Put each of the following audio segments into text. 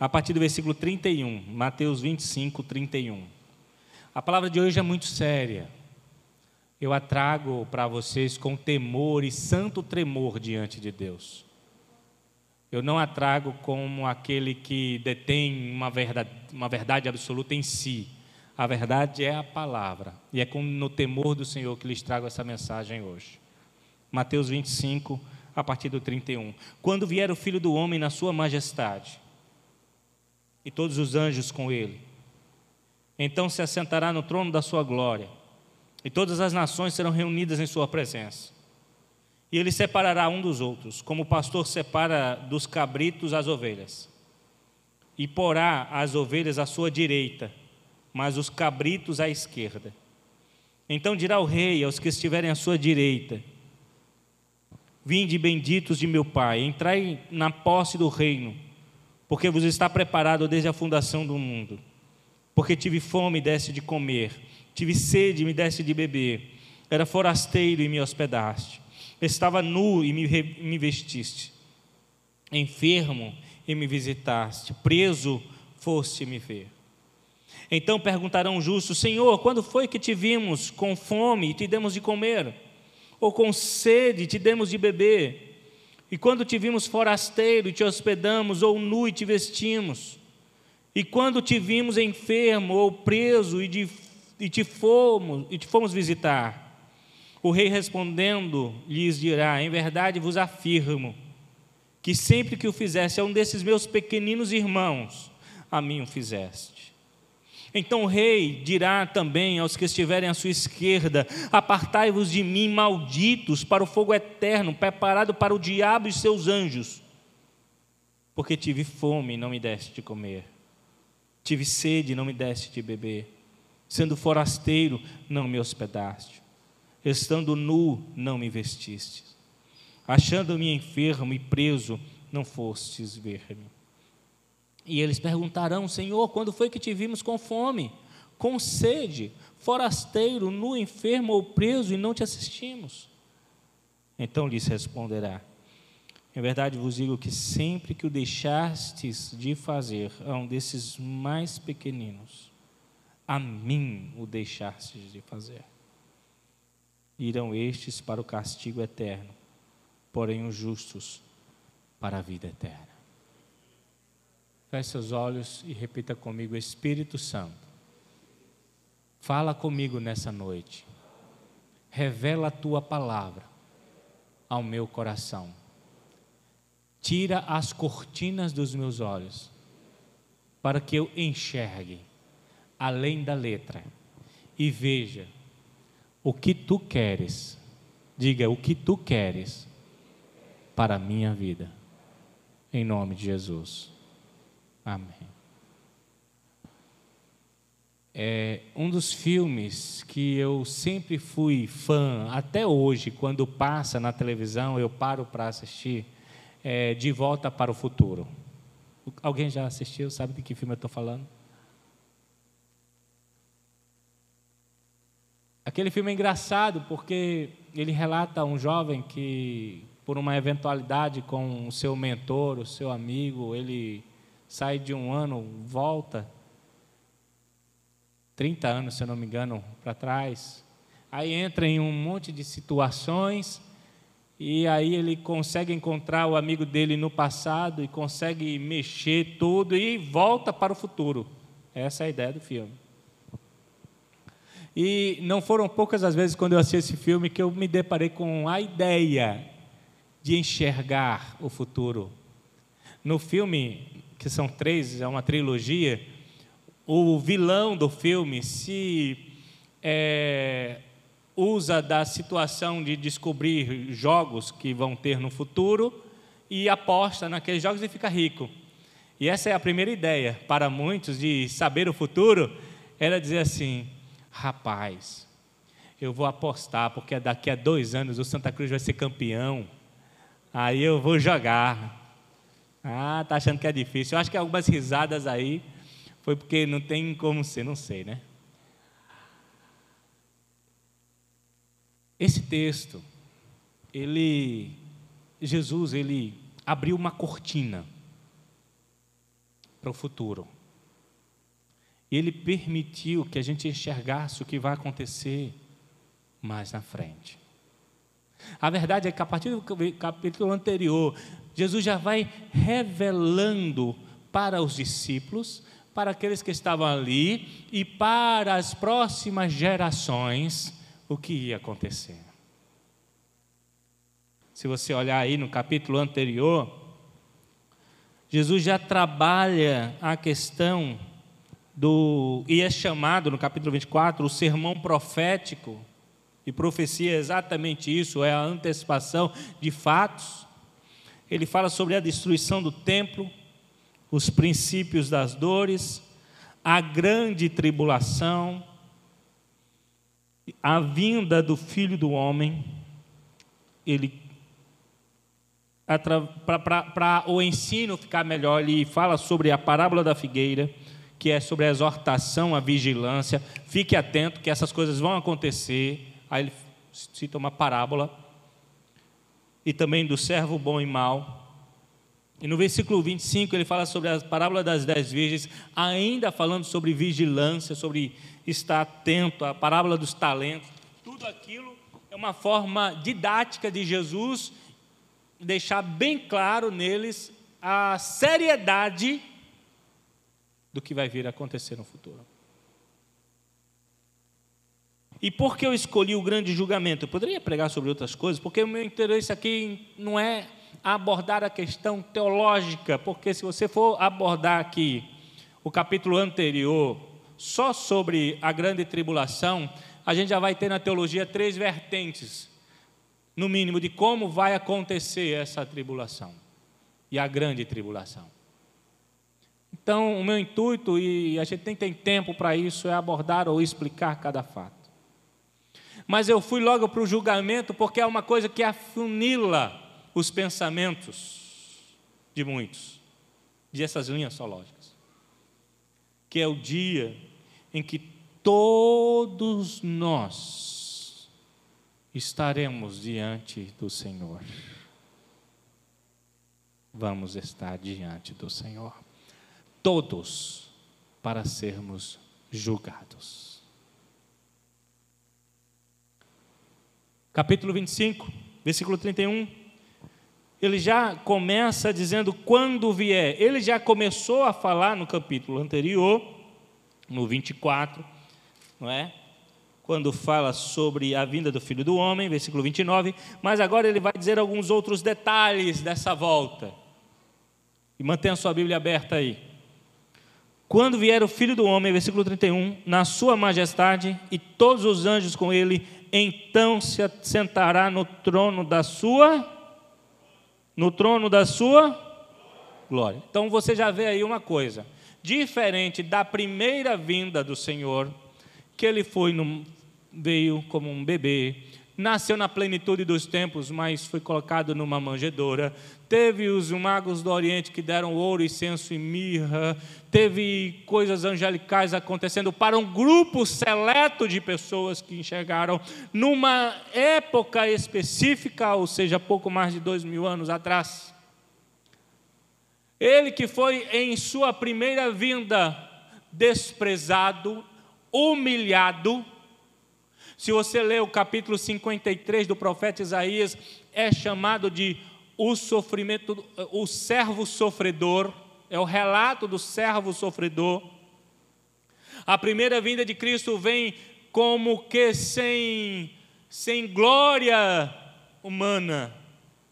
a partir do versículo 31, Mateus 25, 31. A palavra de hoje é muito séria. Eu a trago para vocês com temor e santo tremor diante de Deus. Eu não a trago como aquele que detém uma verdade, uma verdade absoluta em si. A verdade é a palavra. E é com, no temor do Senhor que lhes trago essa mensagem hoje. Mateus 25, a partir do 31. Quando vier o filho do homem na sua majestade, e todos os anjos com ele, então se assentará no trono da sua glória, e todas as nações serão reunidas em sua presença. E ele separará um dos outros, como o pastor separa dos cabritos as ovelhas. E porá as ovelhas à sua direita, mas os cabritos à esquerda. Então dirá o rei aos que estiverem à sua direita: Vinde benditos de meu Pai, entrai na posse do reino, porque vos está preparado desde a fundação do mundo. Porque tive fome e deste de comer, tive sede e me deste de beber, era forasteiro e me hospedaste Estava nu e me, me vestiste, enfermo e me visitaste, preso foste me ver. Então perguntarão justos: Senhor, quando foi que te vimos com fome e te demos de comer? Ou com sede e te demos de beber? E quando te vimos forasteiro te hospedamos, ou nu e te vestimos? E quando te vimos enfermo ou preso e, de, e, te, fomos, e te fomos visitar? O rei respondendo lhes dirá: Em verdade vos afirmo que sempre que o fizesse a um desses meus pequeninos irmãos, a mim o fizeste. Então o rei dirá também aos que estiverem à sua esquerda: Apartai-vos de mim, malditos, para o fogo eterno, preparado para o diabo e seus anjos. Porque tive fome e não me deste de comer, tive sede e não me deste de beber, sendo forasteiro, não me hospedaste Estando nu, não me vestistes. Achando-me enfermo e preso, não fostes ver-me. E eles perguntarão: Senhor, quando foi que te vimos com fome, com sede, forasteiro, nu, enfermo ou preso e não te assistimos? Então lhes responderá: Em verdade vos digo que sempre que o deixastes de fazer a um desses mais pequeninos, a mim o deixastes de fazer irão estes para o castigo eterno, porém os justos para a vida eterna. Feche seus olhos e repita comigo: Espírito Santo, fala comigo nessa noite, revela a tua palavra ao meu coração, tira as cortinas dos meus olhos, para que eu enxergue além da letra e veja o que tu queres. Diga o que tu queres para a minha vida. Em nome de Jesus. Amém. É um dos filmes que eu sempre fui fã, até hoje, quando passa na televisão, eu paro para assistir, é De Volta para o Futuro. Alguém já assistiu? Sabe de que filme eu estou falando? Aquele filme é engraçado porque ele relata um jovem que, por uma eventualidade com o seu mentor, o seu amigo, ele sai de um ano, volta, 30 anos, se eu não me engano, para trás. Aí entra em um monte de situações e aí ele consegue encontrar o amigo dele no passado e consegue mexer tudo e volta para o futuro. Essa é a ideia do filme. E não foram poucas as vezes quando eu assisti esse filme que eu me deparei com a ideia de enxergar o futuro. No filme, que são três, é uma trilogia, o vilão do filme se é, usa da situação de descobrir jogos que vão ter no futuro e aposta naqueles jogos e fica rico. E essa é a primeira ideia para muitos de saber o futuro, era dizer assim: rapaz, eu vou apostar, porque daqui a dois anos o Santa Cruz vai ser campeão. Aí eu vou jogar. Ah, tá achando que é difícil. Eu acho que algumas risadas aí foi porque não tem como ser, não sei, né? Esse texto, ele, Jesus, ele abriu uma cortina para o futuro. Ele permitiu que a gente enxergasse o que vai acontecer mais na frente. A verdade é que a partir do capítulo anterior, Jesus já vai revelando para os discípulos, para aqueles que estavam ali e para as próximas gerações o que ia acontecer. Se você olhar aí no capítulo anterior, Jesus já trabalha a questão do, e é chamado no capítulo 24, o sermão profético, e profecia é exatamente isso, é a antecipação de fatos. Ele fala sobre a destruição do templo, os princípios das dores, a grande tribulação, a vinda do Filho do Homem, ele para o ensino ficar melhor, ele fala sobre a parábola da figueira, que é sobre a exortação, a vigilância. Fique atento que essas coisas vão acontecer. Aí ele cita uma parábola. E também do servo bom e mau. E no versículo 25 ele fala sobre a parábola das dez virgens, ainda falando sobre vigilância, sobre estar atento, a parábola dos talentos. Tudo aquilo é uma forma didática de Jesus deixar bem claro neles a seriedade do que vai vir a acontecer no futuro. E por que eu escolhi o grande julgamento? Eu poderia pregar sobre outras coisas, porque o meu interesse aqui não é abordar a questão teológica, porque se você for abordar aqui o capítulo anterior, só sobre a grande tribulação, a gente já vai ter na teologia três vertentes no mínimo, de como vai acontecer essa tribulação e a grande tribulação. Então, o meu intuito, e a gente nem tem tempo para isso, é abordar ou explicar cada fato. Mas eu fui logo para o julgamento porque é uma coisa que afunila os pensamentos de muitos, de essas linhas sológicas. Que é o dia em que todos nós estaremos diante do Senhor. Vamos estar diante do Senhor. Todos para sermos julgados. Capítulo 25, versículo 31. Ele já começa dizendo quando vier. Ele já começou a falar no capítulo anterior, no 24, não é? quando fala sobre a vinda do Filho do Homem, versículo 29, mas agora ele vai dizer alguns outros detalhes dessa volta. E mantenha a sua Bíblia aberta aí. Quando vier o Filho do Homem, versículo 31, na sua majestade e todos os anjos com ele, então se sentará no trono da sua no trono da sua glória. Então você já vê aí uma coisa, diferente da primeira vinda do Senhor, que ele foi no, veio como um bebê, nasceu na plenitude dos tempos, mas foi colocado numa manjedoura. Teve os magos do Oriente que deram ouro, incenso e mirra. Teve coisas angelicais acontecendo para um grupo seleto de pessoas que enxergaram numa época específica, ou seja, pouco mais de dois mil anos atrás. Ele que foi em sua primeira vinda desprezado, humilhado, se você ler o capítulo 53 do profeta Isaías, é chamado de o sofrimento, o servo sofredor, é o relato do servo sofredor. A primeira vinda de Cristo vem como que sem, sem glória humana,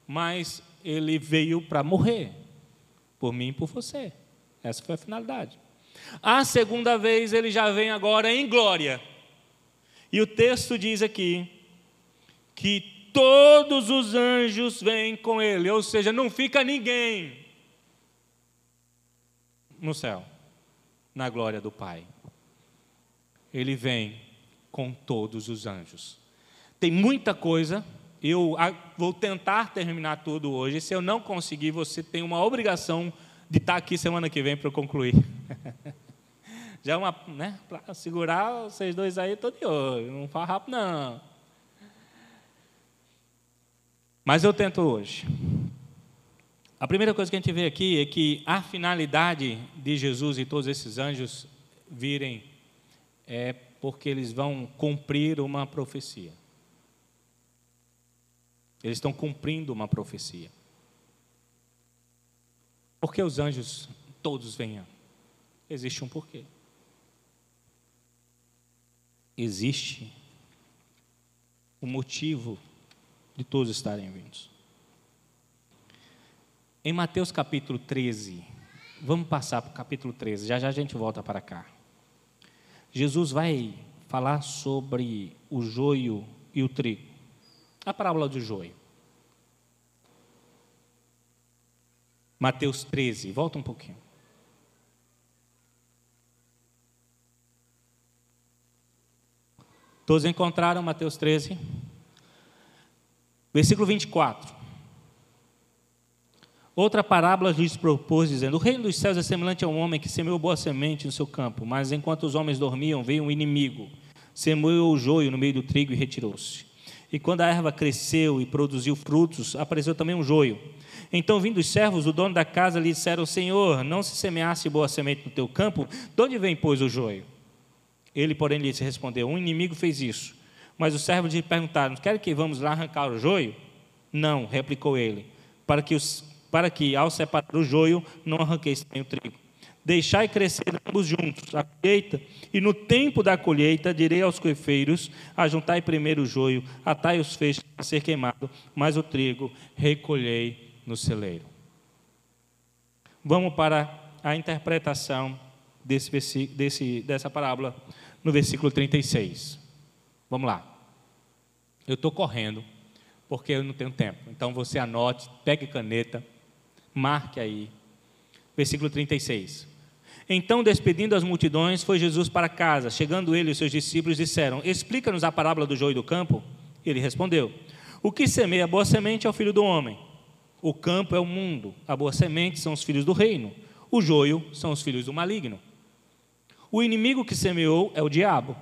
mas ele veio para morrer, por mim e por você. Essa foi a finalidade. A segunda vez ele já vem agora em glória e o texto diz aqui que todos os anjos vêm com ele, ou seja, não fica ninguém no céu, na glória do Pai. Ele vem com todos os anjos. Tem muita coisa, eu vou tentar terminar tudo hoje. Se eu não conseguir, você tem uma obrigação de estar aqui semana que vem para eu concluir. Já é uma, né, para segurar vocês dois aí, estou de olho, não faz rápido não. Mas eu tento hoje. A primeira coisa que a gente vê aqui é que a finalidade de Jesus e todos esses anjos virem é porque eles vão cumprir uma profecia. Eles estão cumprindo uma profecia. Por que os anjos todos venham? Existe um porquê. Existe o motivo de todos estarem vindos. Em Mateus capítulo 13, vamos passar para o capítulo 13, já já a gente volta para cá. Jesus vai falar sobre o joio e o trigo. A parábola do joio. Mateus 13, volta um pouquinho. Todos encontraram Mateus 13? Versículo 24. Outra parábola lhes propôs, dizendo: O reino dos céus é semelhante a um homem que semeou boa semente no seu campo, mas enquanto os homens dormiam, veio um inimigo, semeou o joio no meio do trigo e retirou-se. E quando a erva cresceu e produziu frutos, apareceu também um joio. Então, vindo os servos, o dono da casa lhe disseram: Senhor, não se semeasse boa semente no teu campo, de onde vem, pois, o joio? Ele, porém, lhe respondeu: Um inimigo fez isso. Mas os servos lhe perguntaram: Quer que vamos lá arrancar o joio? Não, replicou ele, para que os para que, ao separar o joio, não arranqueis também o trigo. Deixai crescer ambos juntos a colheita, e no tempo da colheita direi aos coefeiros: ajuntai primeiro o joio, atai os feixes a ser queimado, mas o trigo recolhei no celeiro. Vamos para a interpretação desse, desse, dessa parábola no versículo 36. Vamos lá. Eu estou correndo, porque eu não tenho tempo. Então você anote, pegue caneta, Marque aí. Versículo 36. Então, despedindo as multidões, foi Jesus para casa. Chegando ele e seus discípulos disseram: Explica-nos a parábola do joio do campo. Ele respondeu: O que semeia a boa semente é o filho do homem. O campo é o mundo. A boa semente são os filhos do reino. O joio são os filhos do maligno. O inimigo que semeou é o diabo.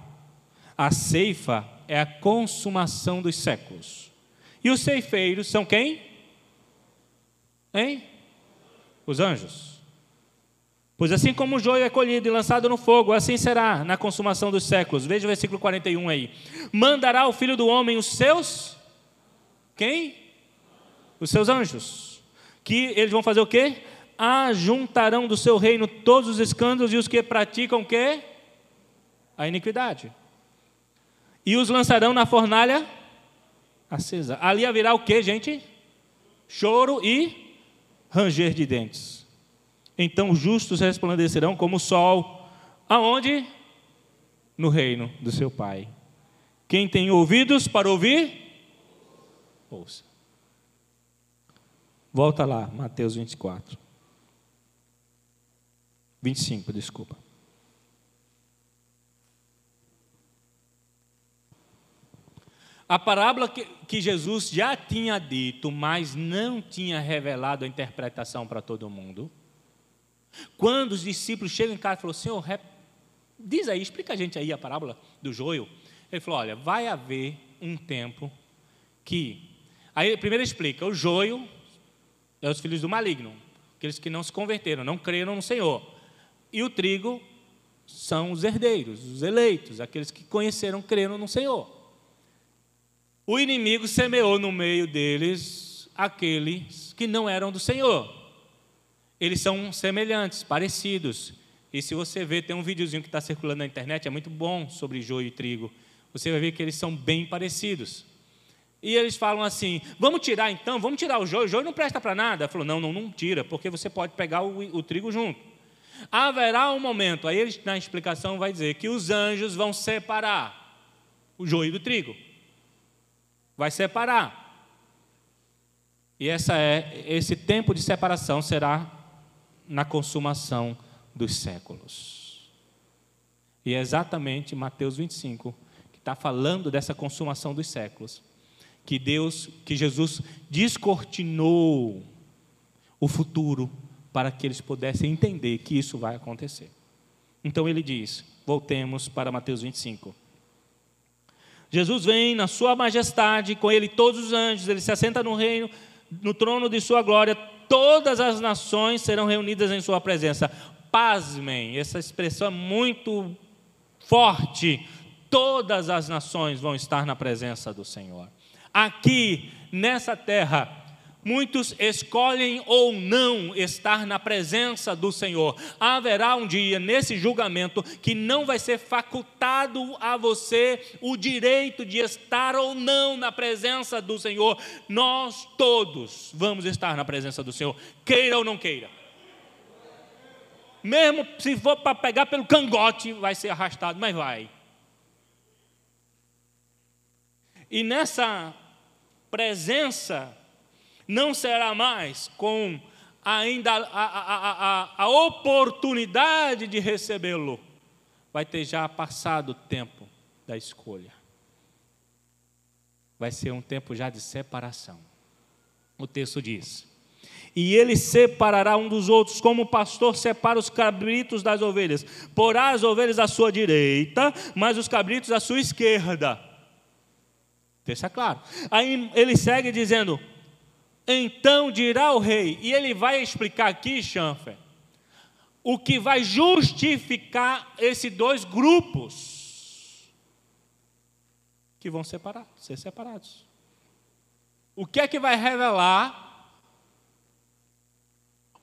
A ceifa é a consumação dos séculos. E os ceifeiros são quem? Hein? os anjos. Pois assim como o joio é colhido e lançado no fogo, assim será na consumação dos séculos. Veja o versículo 41 aí. Mandará o filho do homem os seus. Quem? Os seus anjos. Que eles vão fazer o quê? Ajuntarão do seu reino todos os escândalos e os que praticam o quê? A iniquidade. E os lançarão na fornalha acesa. Ali haverá o que, gente? Choro e ranger de dentes. Então os justos resplandecerão como o sol. Aonde? No reino do seu Pai. Quem tem ouvidos para ouvir, ouça. Volta lá, Mateus 24. 25, desculpa. A parábola que, que, Jesus já tinha dito, mas não tinha revelado a interpretação para todo mundo. Quando os discípulos chegam em casa e falam, Senhor, diz aí, explica a gente aí a parábola do joio. Ele falou, olha, vai haver um tempo que... Aí primeiro explica, o joio é os filhos do maligno, aqueles que não se converteram, não creram no Senhor. E o trigo são os herdeiros, os eleitos, aqueles que conheceram, creram no Senhor. O inimigo semeou no meio deles aqueles que não eram do Senhor. Eles são semelhantes, parecidos. E se você ver, tem um videozinho que está circulando na internet, é muito bom sobre joio e trigo. Você vai ver que eles são bem parecidos. E eles falam assim: vamos tirar então, vamos tirar o joio, o joio não presta para nada. Falou: não, não, não tira, porque você pode pegar o, o trigo junto. Haverá um momento, aí eles na explicação vai dizer que os anjos vão separar o joio do trigo vai separar. E essa é, esse tempo de separação será na consumação dos séculos. E é exatamente Mateus 25 que está falando dessa consumação dos séculos. Que Deus, que Jesus descortinou o futuro para que eles pudessem entender que isso vai acontecer. Então ele diz: voltemos para Mateus 25. Jesus vem na sua majestade, com ele todos os anjos, ele se assenta no reino, no trono de sua glória, todas as nações serão reunidas em sua presença. Pasmem, essa expressão é muito forte. Todas as nações vão estar na presença do Senhor. Aqui, nessa terra, Muitos escolhem ou não estar na presença do Senhor. Haverá um dia nesse julgamento que não vai ser facultado a você o direito de estar ou não na presença do Senhor. Nós todos vamos estar na presença do Senhor, queira ou não queira. Mesmo se for para pegar pelo cangote, vai ser arrastado, mas vai. E nessa presença não será mais com ainda a, a, a, a oportunidade de recebê-lo, vai ter já passado o tempo da escolha. Vai ser um tempo já de separação. O texto diz: E ele separará um dos outros, como o pastor separa os cabritos das ovelhas. Porá as ovelhas à sua direita, mas os cabritos à sua esquerda. Deixa claro. Aí ele segue dizendo: então dirá o rei, e ele vai explicar aqui, Chanfer, o que vai justificar esses dois grupos que vão separar, ser separados. O que é que vai revelar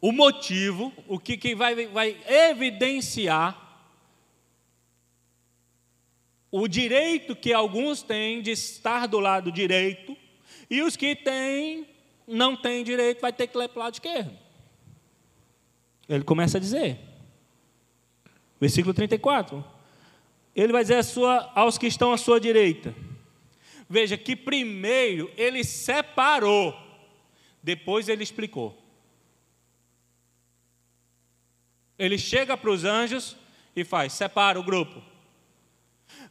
o motivo, o que, que vai, vai evidenciar o direito que alguns têm de estar do lado direito e os que têm não tem direito, vai ter que ler para o lado esquerdo. Ele começa a dizer, versículo 34. Ele vai dizer sua, aos que estão à sua direita. Veja que primeiro ele separou, depois ele explicou. Ele chega para os anjos e faz, separa o grupo.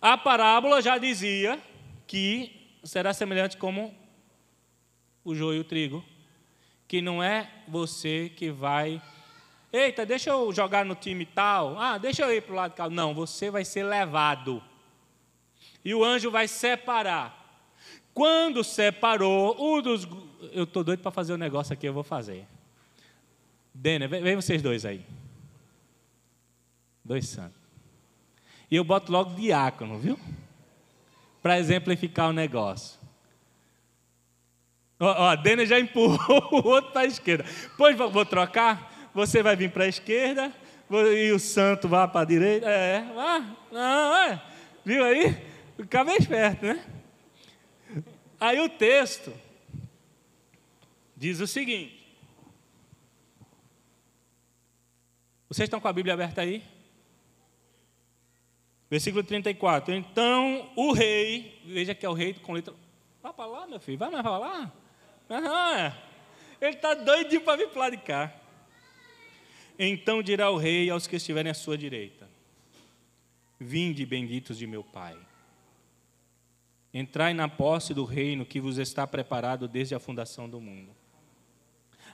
A parábola já dizia que será semelhante como o joio e o trigo, que não é você que vai, eita, deixa eu jogar no time tal, ah, deixa eu ir para o lado tal. Não, você vai ser levado. E o anjo vai separar. Quando separou, um dos. Eu estou doido para fazer o um negócio aqui, eu vou fazer. Vem, vem vocês dois aí. Dois santos. E eu boto logo diácono, viu? Para exemplificar o negócio. Ó, a Dena já empurrou o outro para a esquerda. Pois vou trocar, você vai vir para a esquerda e o santo vai para a direita. É, vá. Não, é. Viu aí? Fica bem esperto, né? Aí o texto diz o seguinte. Vocês estão com a Bíblia aberta aí? Versículo 34. Então o rei, veja que é o rei com letra. Vai para lá, meu filho, vai mais para lá. Ah, ele está doidinho para vir para lá de cá. Então dirá o rei aos que estiverem à sua direita: Vinde, benditos de meu Pai. Entrai na posse do reino que vos está preparado desde a fundação do mundo.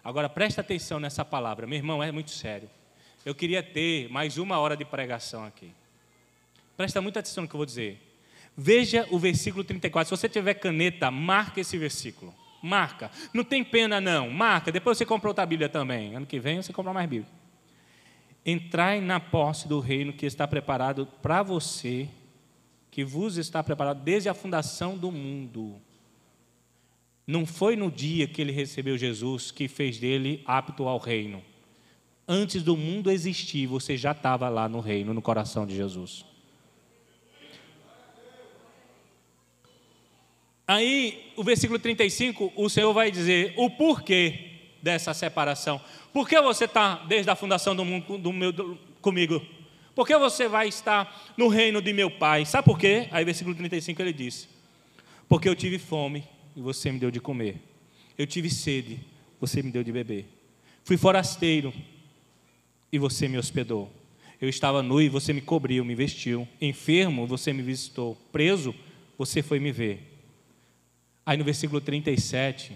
Agora presta atenção nessa palavra, meu irmão, é muito sério. Eu queria ter mais uma hora de pregação aqui. Presta muita atenção no que eu vou dizer. Veja o versículo 34. Se você tiver caneta, marca esse versículo. Marca. Não tem pena, não. Marca. Depois você compra outra Bíblia também. Ano que vem você compra mais Bíblia. Entrai na posse do reino que está preparado para você, que vos está preparado desde a fundação do mundo. Não foi no dia que ele recebeu Jesus que fez dele apto ao reino. Antes do mundo existir, você já estava lá no reino, no coração de Jesus. Aí, o versículo 35, o Senhor vai dizer o porquê dessa separação. Por que você está desde a fundação do mundo do meu, do, comigo? Por que você vai estar no reino de meu pai? Sabe por quê? Aí, versículo 35, ele diz: Porque eu tive fome e você me deu de comer. Eu tive sede, você me deu de beber. Fui forasteiro e você me hospedou. Eu estava nu e você me cobriu, me vestiu. Enfermo, você me visitou. Preso, você foi me ver. Aí no versículo 37,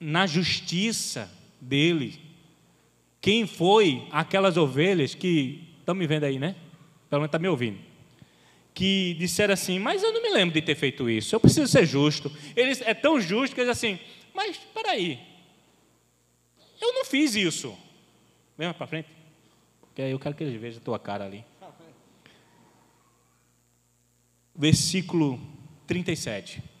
na justiça dele, quem foi aquelas ovelhas que, estão me vendo aí, né? Pelo menos está me ouvindo. Que disseram assim, mas eu não me lembro de ter feito isso, eu preciso ser justo. Ele é tão justo que eles assim, mas espera aí, Eu não fiz isso. Vem para frente. Porque aí eu quero que eles vejam a tua cara ali. Versículo 37.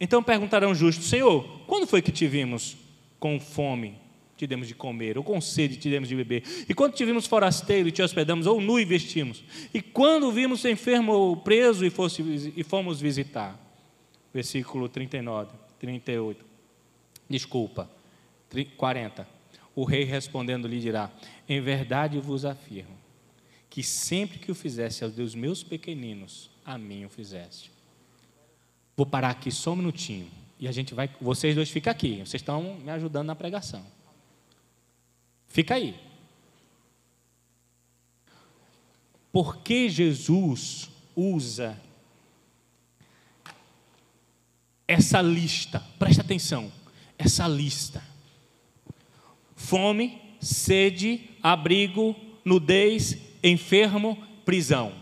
Então perguntarão justos: Senhor, quando foi que te vimos com fome, te demos de comer, ou com sede, te demos de beber? E quando te vimos forasteiro e te hospedamos, ou nu e vestimos? E quando vimos enfermo ou preso e, fosse, e fomos visitar? Versículo 39, 38. Desculpa, 40. O rei respondendo lhe dirá: Em verdade vos afirmo, que sempre que o fizesse aos meus pequeninos, a mim o fizeste. Vou parar aqui só um minutinho. E a gente vai. Vocês dois ficam aqui. Vocês estão me ajudando na pregação. Fica aí. Por que Jesus usa essa lista? Presta atenção. Essa lista: fome, sede, abrigo, nudez, enfermo, prisão.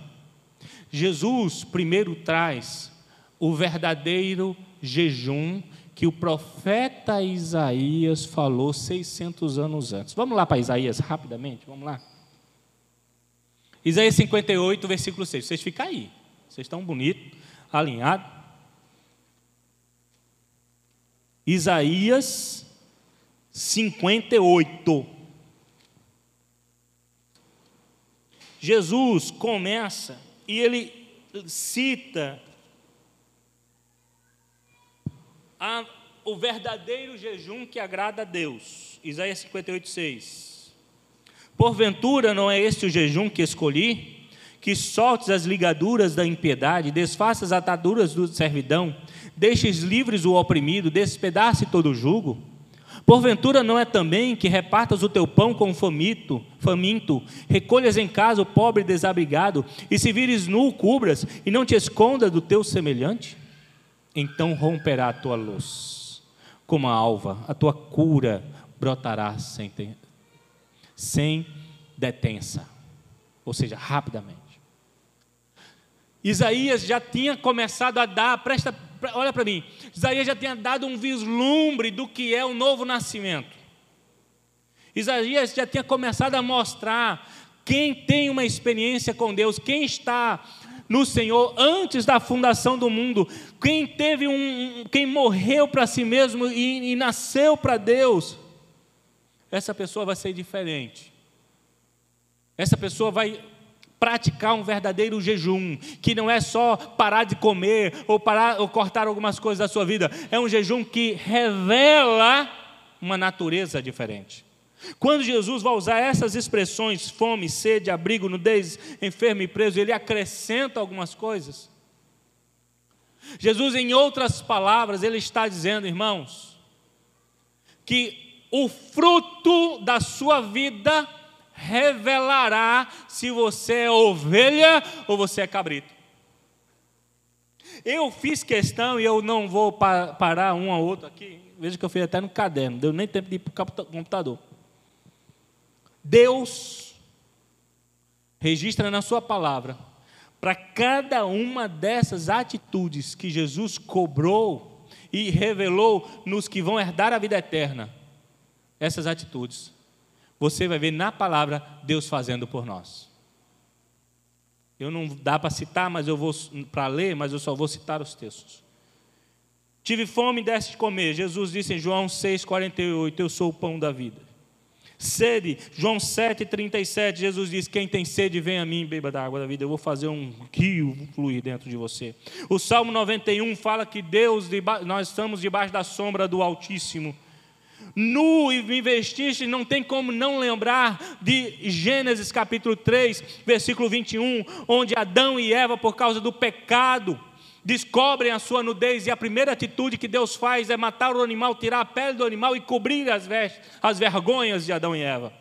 Jesus primeiro traz o verdadeiro jejum que o profeta Isaías falou 600 anos antes. Vamos lá para Isaías rapidamente, vamos lá. Isaías 58, versículo 6. Vocês ficam aí. Vocês estão bonitos, alinhados. Isaías 58. Jesus começa e ele cita a, o verdadeiro jejum que agrada a Deus. Isaías 58, 6. Porventura não é este o jejum que escolhi? Que soltes as ligaduras da impiedade, desfaças as ataduras do servidão, deixes livres o oprimido, despedace todo o jugo? Porventura não é também que repartas o teu pão com o faminto, faminto, recolhas em casa o pobre desabrigado, e se vires nu, cubras, e não te esconda do teu semelhante? Então romperá a tua luz, como a alva, a tua cura brotará sem, sem detença, ou seja, rapidamente. Isaías já tinha começado a dar, presta, olha para mim, Isaías já tinha dado um vislumbre do que é o novo nascimento. Isaías já tinha começado a mostrar quem tem uma experiência com Deus, quem está no Senhor antes da fundação do mundo. Quem teve um, quem morreu para si mesmo e, e nasceu para Deus, essa pessoa vai ser diferente. Essa pessoa vai praticar um verdadeiro jejum, que não é só parar de comer ou parar ou cortar algumas coisas da sua vida, é um jejum que revela uma natureza diferente. Quando Jesus vai usar essas expressões, fome, sede, abrigo, nudez, enfermo e preso, ele acrescenta algumas coisas. Jesus, em outras palavras, ele está dizendo, irmãos, que o fruto da sua vida revelará se você é ovelha ou você é cabrito. Eu fiz questão, e eu não vou parar um a outro aqui, veja que eu fiz até no caderno, deu nem tempo de ir para o computador. Deus registra na Sua palavra, para cada uma dessas atitudes que Jesus cobrou e revelou nos que vão herdar a vida eterna, essas atitudes, você vai ver na palavra Deus fazendo por nós. Eu não dá para citar, mas eu vou para ler, mas eu só vou citar os textos. Tive fome e deste de comer. Jesus disse em João 6,48: Eu sou o pão da vida. Sede, João 7,37, Jesus diz: Quem tem sede, vem a mim beba da água da vida. Eu vou fazer um rio fluir dentro de você. O Salmo 91 fala que Deus, nós estamos debaixo da sombra do Altíssimo. Nu e me vestiste, não tem como não lembrar de Gênesis capítulo 3, versículo 21, onde Adão e Eva, por causa do pecado, descobrem a sua nudez e a primeira atitude que Deus faz é matar o animal, tirar a pele do animal e cobrir as, vestes, as vergonhas de Adão e Eva.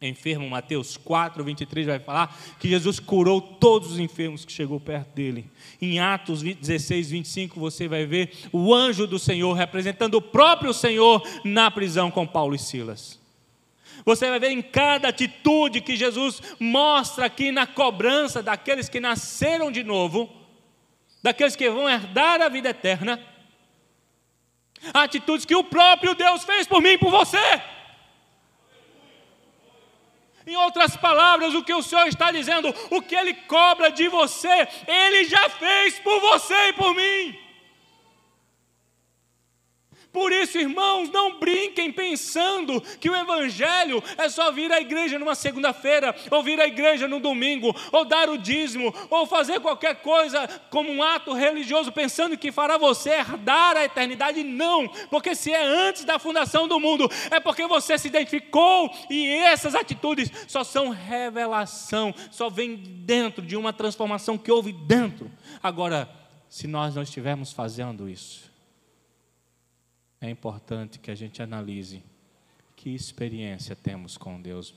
Enfermo, Mateus 4, 23 vai falar que Jesus curou todos os enfermos que chegou perto dele. Em Atos 16, 25, você vai ver o anjo do Senhor representando o próprio Senhor na prisão com Paulo e Silas. Você vai ver em cada atitude que Jesus mostra aqui na cobrança daqueles que nasceram de novo daqueles que vão herdar a vida eterna, atitudes que o próprio Deus fez por mim e por você. Em outras palavras, o que o Senhor está dizendo, o que Ele cobra de você, Ele já fez por você e por mim. Por isso, irmãos, não brinquem pensando que o Evangelho é só vir à igreja numa segunda-feira, ou vir à igreja no domingo, ou dar o dízimo, ou fazer qualquer coisa como um ato religioso, pensando que fará você herdar a eternidade. Não, porque se é antes da fundação do mundo, é porque você se identificou e essas atitudes só são revelação, só vem dentro de uma transformação que houve dentro. Agora, se nós não estivermos fazendo isso, é importante que a gente analise que experiência temos com Deus.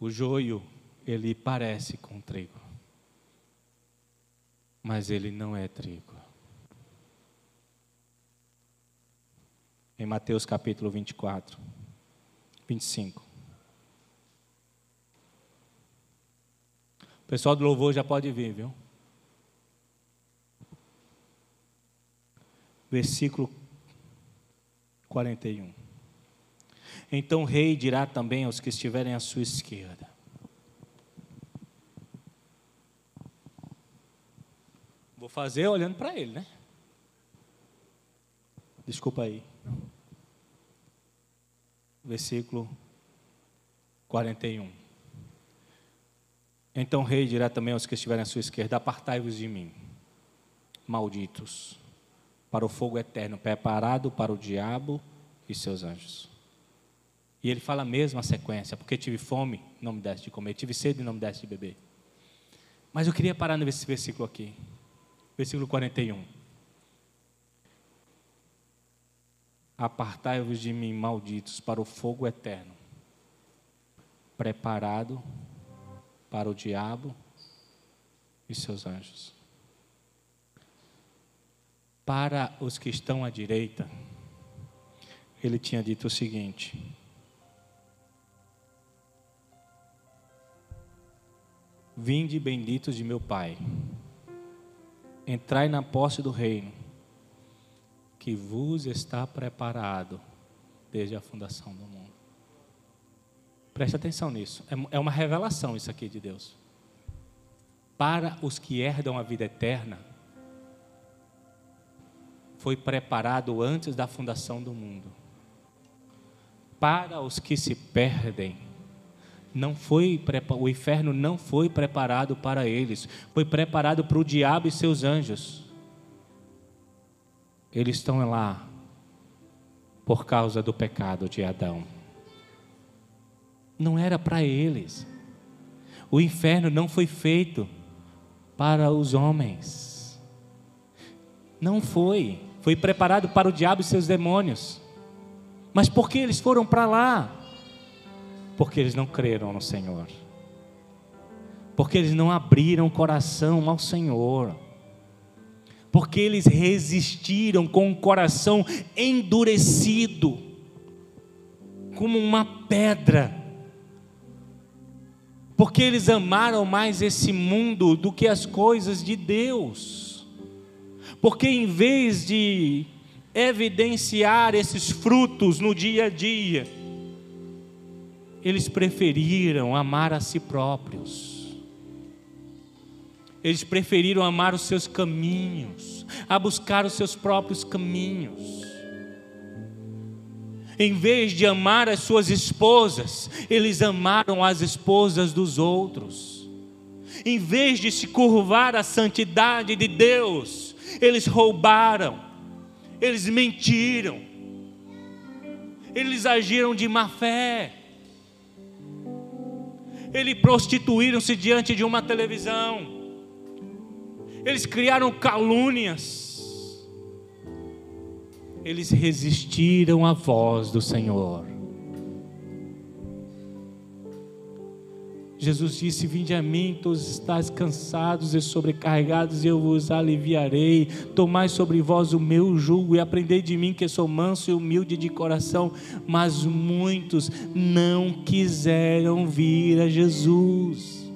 O joio, ele parece com trigo, mas ele não é trigo. Em Mateus capítulo 24, 25. O pessoal do louvor já pode vir, viu? Versículo 41. Então o rei dirá também aos que estiverem à sua esquerda: Vou fazer olhando para ele, né? Desculpa aí. Versículo 41. Então o rei dirá também aos que estiverem à sua esquerda: Apartai-vos de mim, malditos para o fogo eterno, preparado para o diabo e seus anjos. E ele fala a mesma sequência, porque tive fome, não me deste de comer, tive sede, não me deste de beber. Mas eu queria parar nesse versículo aqui, versículo 41. Apartai-vos de mim, malditos, para o fogo eterno, preparado para o diabo e seus anjos. Para os que estão à direita, ele tinha dito o seguinte: Vinde benditos de meu Pai, entrai na posse do reino, que vos está preparado desde a fundação do mundo. Preste atenção nisso, é, é uma revelação isso aqui de Deus. Para os que herdam a vida eterna, foi preparado antes da fundação do mundo. Para os que se perdem, não foi o inferno não foi preparado para eles, foi preparado para o diabo e seus anjos. Eles estão lá por causa do pecado de Adão. Não era para eles. O inferno não foi feito para os homens. Não foi foi preparado para o diabo e seus demônios. Mas por que eles foram para lá? Porque eles não creram no Senhor. Porque eles não abriram o coração ao Senhor. Porque eles resistiram com o coração endurecido, como uma pedra. Porque eles amaram mais esse mundo do que as coisas de Deus. Porque em vez de evidenciar esses frutos no dia a dia, eles preferiram amar a si próprios. Eles preferiram amar os seus caminhos, a buscar os seus próprios caminhos. Em vez de amar as suas esposas, eles amaram as esposas dos outros. Em vez de se curvar à santidade de Deus, eles roubaram, eles mentiram, eles agiram de má fé, eles prostituíram-se diante de uma televisão, eles criaram calúnias, eles resistiram à voz do Senhor. Jesus disse: Vinde a mim, todos estáis cansados e sobrecarregados, e eu vos aliviarei. Tomai sobre vós o meu jugo e aprendei de mim, que sou manso e humilde de coração. Mas muitos não quiseram vir a Jesus.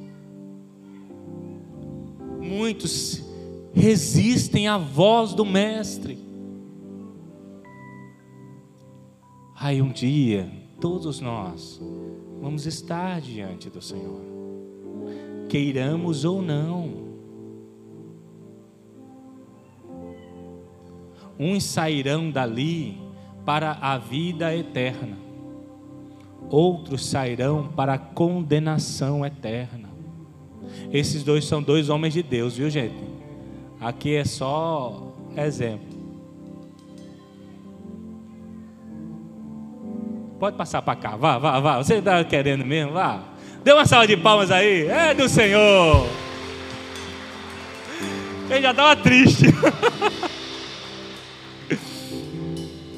Muitos resistem à voz do Mestre. Aí um dia, todos nós vamos estar diante do Senhor, queiramos ou não. Uns sairão dali para a vida eterna, outros sairão para a condenação eterna. Esses dois são dois homens de Deus, viu gente? Aqui é só exemplo. Pode passar para cá, vá, vá, vá. Você está querendo mesmo? Vá. Dê uma salva de palmas aí. É do Senhor. Ele já estava triste.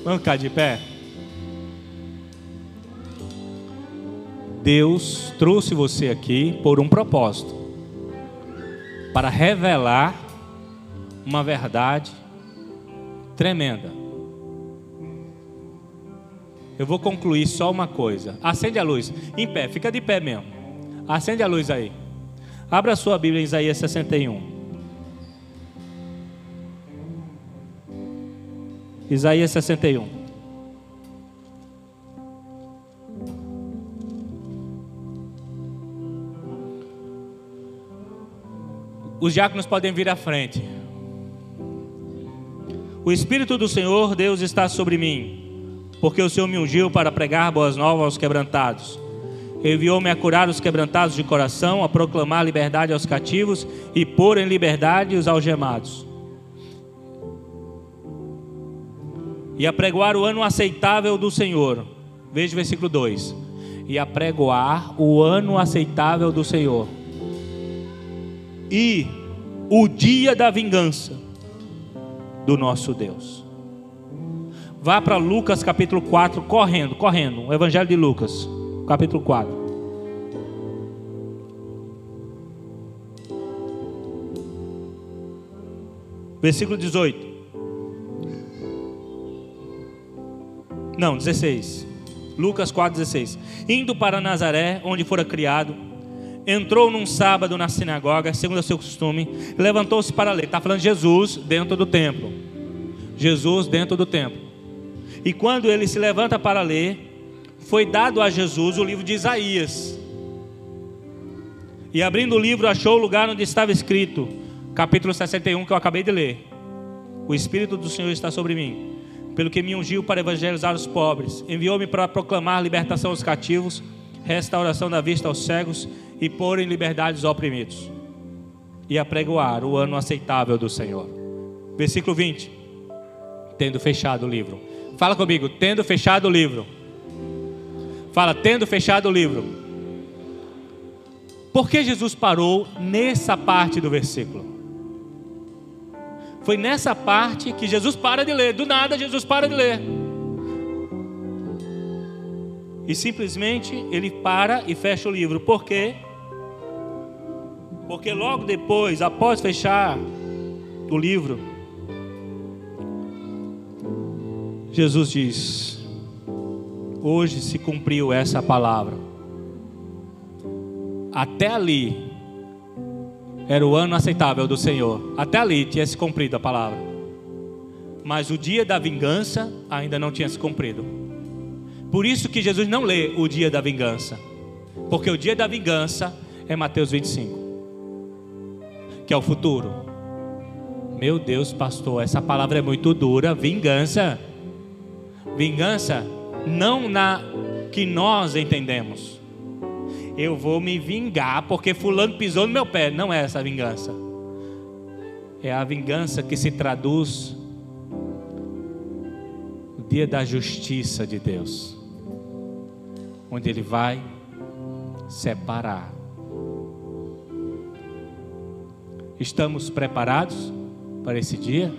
Vamos ficar de pé. Deus trouxe você aqui por um propósito para revelar uma verdade tremenda. Eu vou concluir só uma coisa. Acende a luz. Em pé, fica de pé mesmo. Acende a luz aí. Abra sua Bíblia em Isaías 61. Isaías 61. Os diáconos podem vir à frente. O Espírito do Senhor, Deus, está sobre mim, porque o Senhor me ungiu para pregar boas novas aos quebrantados. Enviou-me a curar os quebrantados de coração, a proclamar liberdade aos cativos e pôr em liberdade os algemados e apregoar o ano aceitável do Senhor. Veja o versículo 2. E apregoar o ano aceitável do Senhor. E o dia da vingança do nosso Deus. Vá para Lucas capítulo 4, correndo, correndo. O Evangelho de Lucas, capítulo 4. Versículo 18. Não, 16. Lucas 4,16. Indo para Nazaré, onde fora criado, entrou num sábado na sinagoga, segundo o seu costume, levantou-se para ler. Está falando de Jesus dentro do templo. Jesus dentro do templo. E quando ele se levanta para ler, foi dado a Jesus o livro de Isaías. E abrindo o livro, achou o lugar onde estava escrito, capítulo 61, que eu acabei de ler. O Espírito do Senhor está sobre mim pelo que me ungiu para evangelizar os pobres, enviou-me para proclamar libertação aos cativos, restauração da vista aos cegos e pôr em liberdade os oprimidos, e apregoar o ano aceitável do Senhor. Versículo 20. Tendo fechado o livro. Fala comigo, tendo fechado o livro. Fala, tendo fechado o livro. Por que Jesus parou nessa parte do versículo? Foi nessa parte que Jesus para de ler. Do nada, Jesus para de ler. E simplesmente ele para e fecha o livro. Por quê? Porque logo depois, após fechar o livro, Jesus diz: Hoje se cumpriu essa palavra. Até ali, era o ano aceitável do Senhor. Até ali tinha se cumprido a palavra. Mas o dia da vingança ainda não tinha se cumprido. Por isso que Jesus não lê o dia da vingança. Porque o dia da vingança é Mateus 25. Que é o futuro. Meu Deus, pastor, essa palavra é muito dura. Vingança. Vingança não na que nós entendemos eu vou me vingar porque fulano pisou no meu pé. Não é essa a vingança. É a vingança que se traduz no dia da justiça de Deus, onde Ele vai separar. Estamos preparados para esse dia?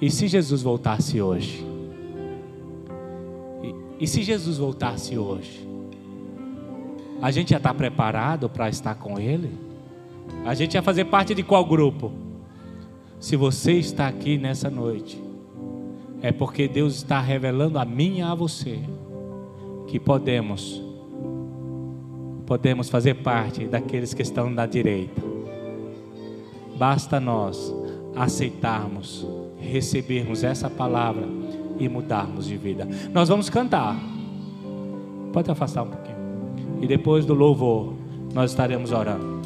E se Jesus voltasse hoje? E, se Jesus voltasse hoje? A gente já está preparado para estar com Ele? A gente vai fazer parte de qual grupo? Se você está aqui nessa noite, é porque Deus está revelando a mim e a você que podemos podemos fazer parte daqueles que estão na direita. Basta nós aceitarmos, recebermos essa palavra e mudarmos de vida. Nós vamos cantar. Pode afastar um pouquinho. E depois do louvor, nós estaremos orando.